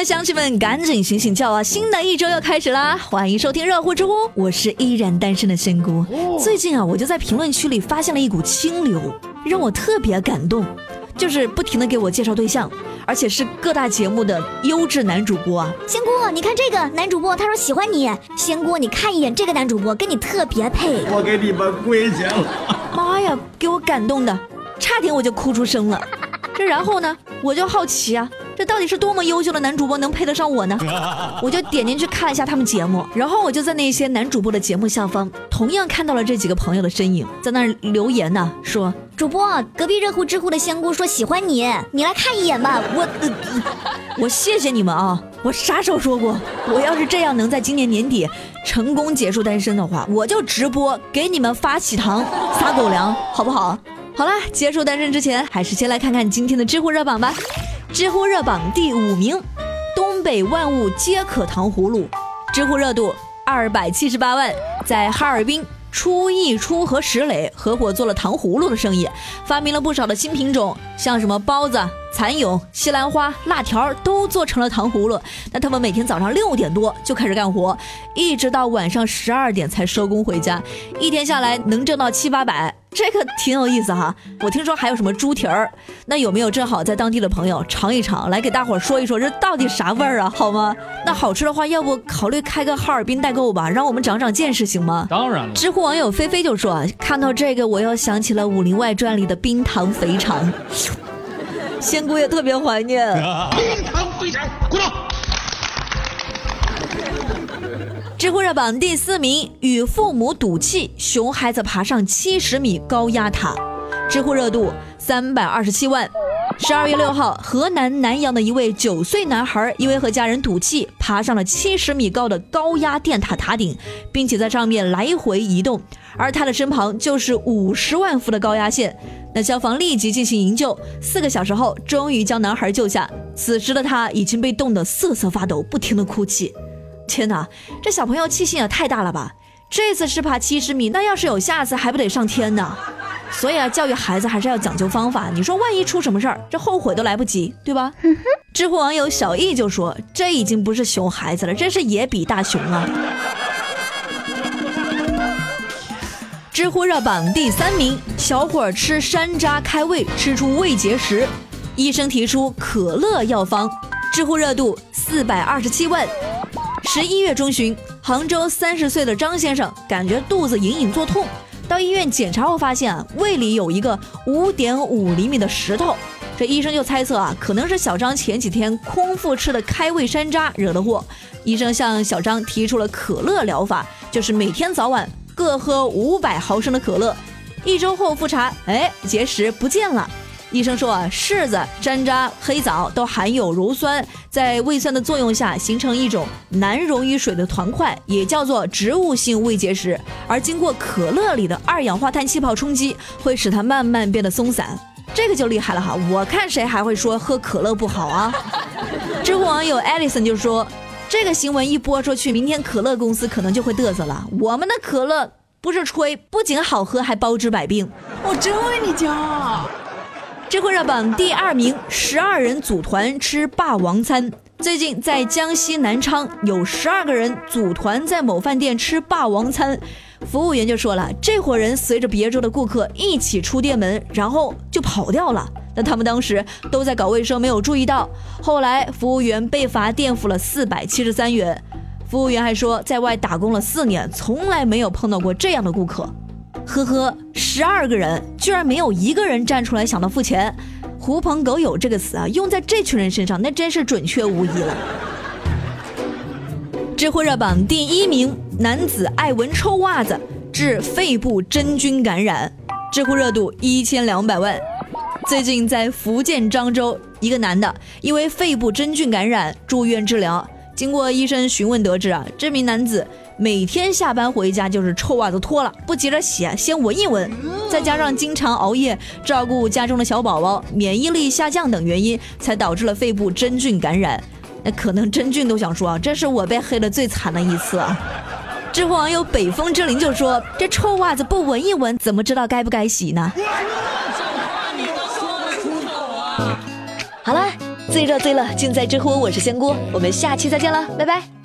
的乡亲们，赶紧醒醒觉啊！新的一周又开始啦！欢迎收听热乎知乎，我是依然单身的仙姑。最近啊，我就在评论区里发现了一股清流，让我特别感动，就是不停的给我介绍对象，而且是各大节目的优质男主播啊。仙姑，你看这个男主播，他说喜欢你。仙姑，你看一眼这个男主播，跟你特别配。我给你们跪下了！妈呀，给我感动的，差点我就哭出声了。这然后呢，我就好奇啊。这到底是多么优秀的男主播能配得上我呢？我就点进去看了一下他们节目，然后我就在那些男主播的节目下方，同样看到了这几个朋友的身影，在那儿留言呢，说主播隔壁热乎知乎的仙姑说喜欢你，你来看一眼吧。我我谢谢你们啊！我啥时候说过，我要是这样能在今年年底成功结束单身的话，我就直播给你们发喜糖撒狗粮，好不好？好了，结束单身之前，还是先来看看今天的知乎热榜吧。知乎热榜第五名，东北万物皆可糖葫芦，知乎热度二百七十八万，在哈尔滨，初一初和石磊合伙做了糖葫芦的生意，发明了不少的新品种，像什么包子、蚕蛹、西兰花、辣条都做成了糖葫芦。那他们每天早上六点多就开始干活，一直到晚上十二点才收工回家，一天下来能挣到七八百。这个挺有意思哈，我听说还有什么猪蹄儿，那有没有正好在当地的朋友尝一尝，来给大伙儿说一说这到底啥味儿啊？好吗？那好吃的话，要不考虑开个哈尔滨代购吧，让我们长长见识，行吗？当然了。知乎网友菲菲就说，看到这个我又想起了《武林外传》里的冰糖肥肠，仙姑也特别怀念。冰糖肥肠，鼓掌。知乎热榜第四名，与父母赌气，熊孩子爬上七十米高压塔，知乎热度三百二十七万。十二月六号，河南南阳的一位九岁男孩，因为和家人赌气，爬上了七十米高的高压电塔塔顶，并且在上面来回移动，而他的身旁就是五十万伏的高压线。那消防立即进行营救，四个小时后，终于将男孩救下。此时的他已经被冻得瑟瑟发抖，不停的哭泣。天哪，这小朋友气性也太大了吧！这次是爬七十米，那要是有下次，还不得上天呢？所以啊，教育孩子还是要讲究方法。你说万一出什么事儿，这后悔都来不及，对吧？知乎网友小易就说：“这已经不是熊孩子了，这是野比大熊啊！”知乎热榜第三名，小伙吃山楂开胃，吃出胃结石，医生提出可乐药方。知乎热度四百二十七万。十一月中旬，杭州三十岁的张先生感觉肚子隐隐作痛，到医院检查后发现啊，胃里有一个五点五厘米的石头。这医生就猜测啊，可能是小张前几天空腹吃的开胃山楂惹的祸。医生向小张提出了可乐疗法，就是每天早晚各喝五百毫升的可乐。一周后复查，哎，结石不见了。医生说啊，柿子、山楂、黑枣都含有鞣酸，在胃酸的作用下形成一种难溶于水的团块，也叫做植物性胃结石。而经过可乐里的二氧化碳气泡冲击，会使它慢慢变得松散。这个就厉害了哈！我看谁还会说喝可乐不好啊？知乎网友 Alison 就说，这个新闻一播出去，明天可乐公司可能就会嘚瑟了。我们的可乐不是吹，不仅好喝，还包治百病。我真为你骄傲。智慧热榜第二名，十二人组团吃霸王餐。最近在江西南昌，有十二个人组团在某饭店吃霸王餐，服务员就说了，这伙人随着别桌的顾客一起出店门，然后就跑掉了。那他们当时都在搞卫生，没有注意到。后来服务员被罚垫付了四百七十三元。服务员还说，在外打工了四年，从来没有碰到过这样的顾客。呵呵，十二个人居然没有一个人站出来想到付钱，“狐朋狗友”这个词啊，用在这群人身上，那真是准确无疑了。知乎热榜第一名，男子爱闻臭袜子致肺部真菌感染，知乎热度一千两百万。最近在福建漳州，一个男的因为肺部真菌感染住院治疗，经过医生询问得知啊，这名男子。每天下班回家就是臭袜子脱了，不急着洗，先闻一闻。再加上经常熬夜照顾家中的小宝宝，免疫力下降等原因，才导致了肺部真菌感染。那可能真菌都想说啊，这是我被黑的最惨的一次啊。知乎网友北风之灵就说：“这臭袜子不闻一闻，怎么知道该不该洗呢？”好了。最热最乐尽在知乎，我是仙姑，我们下期再见了，拜拜。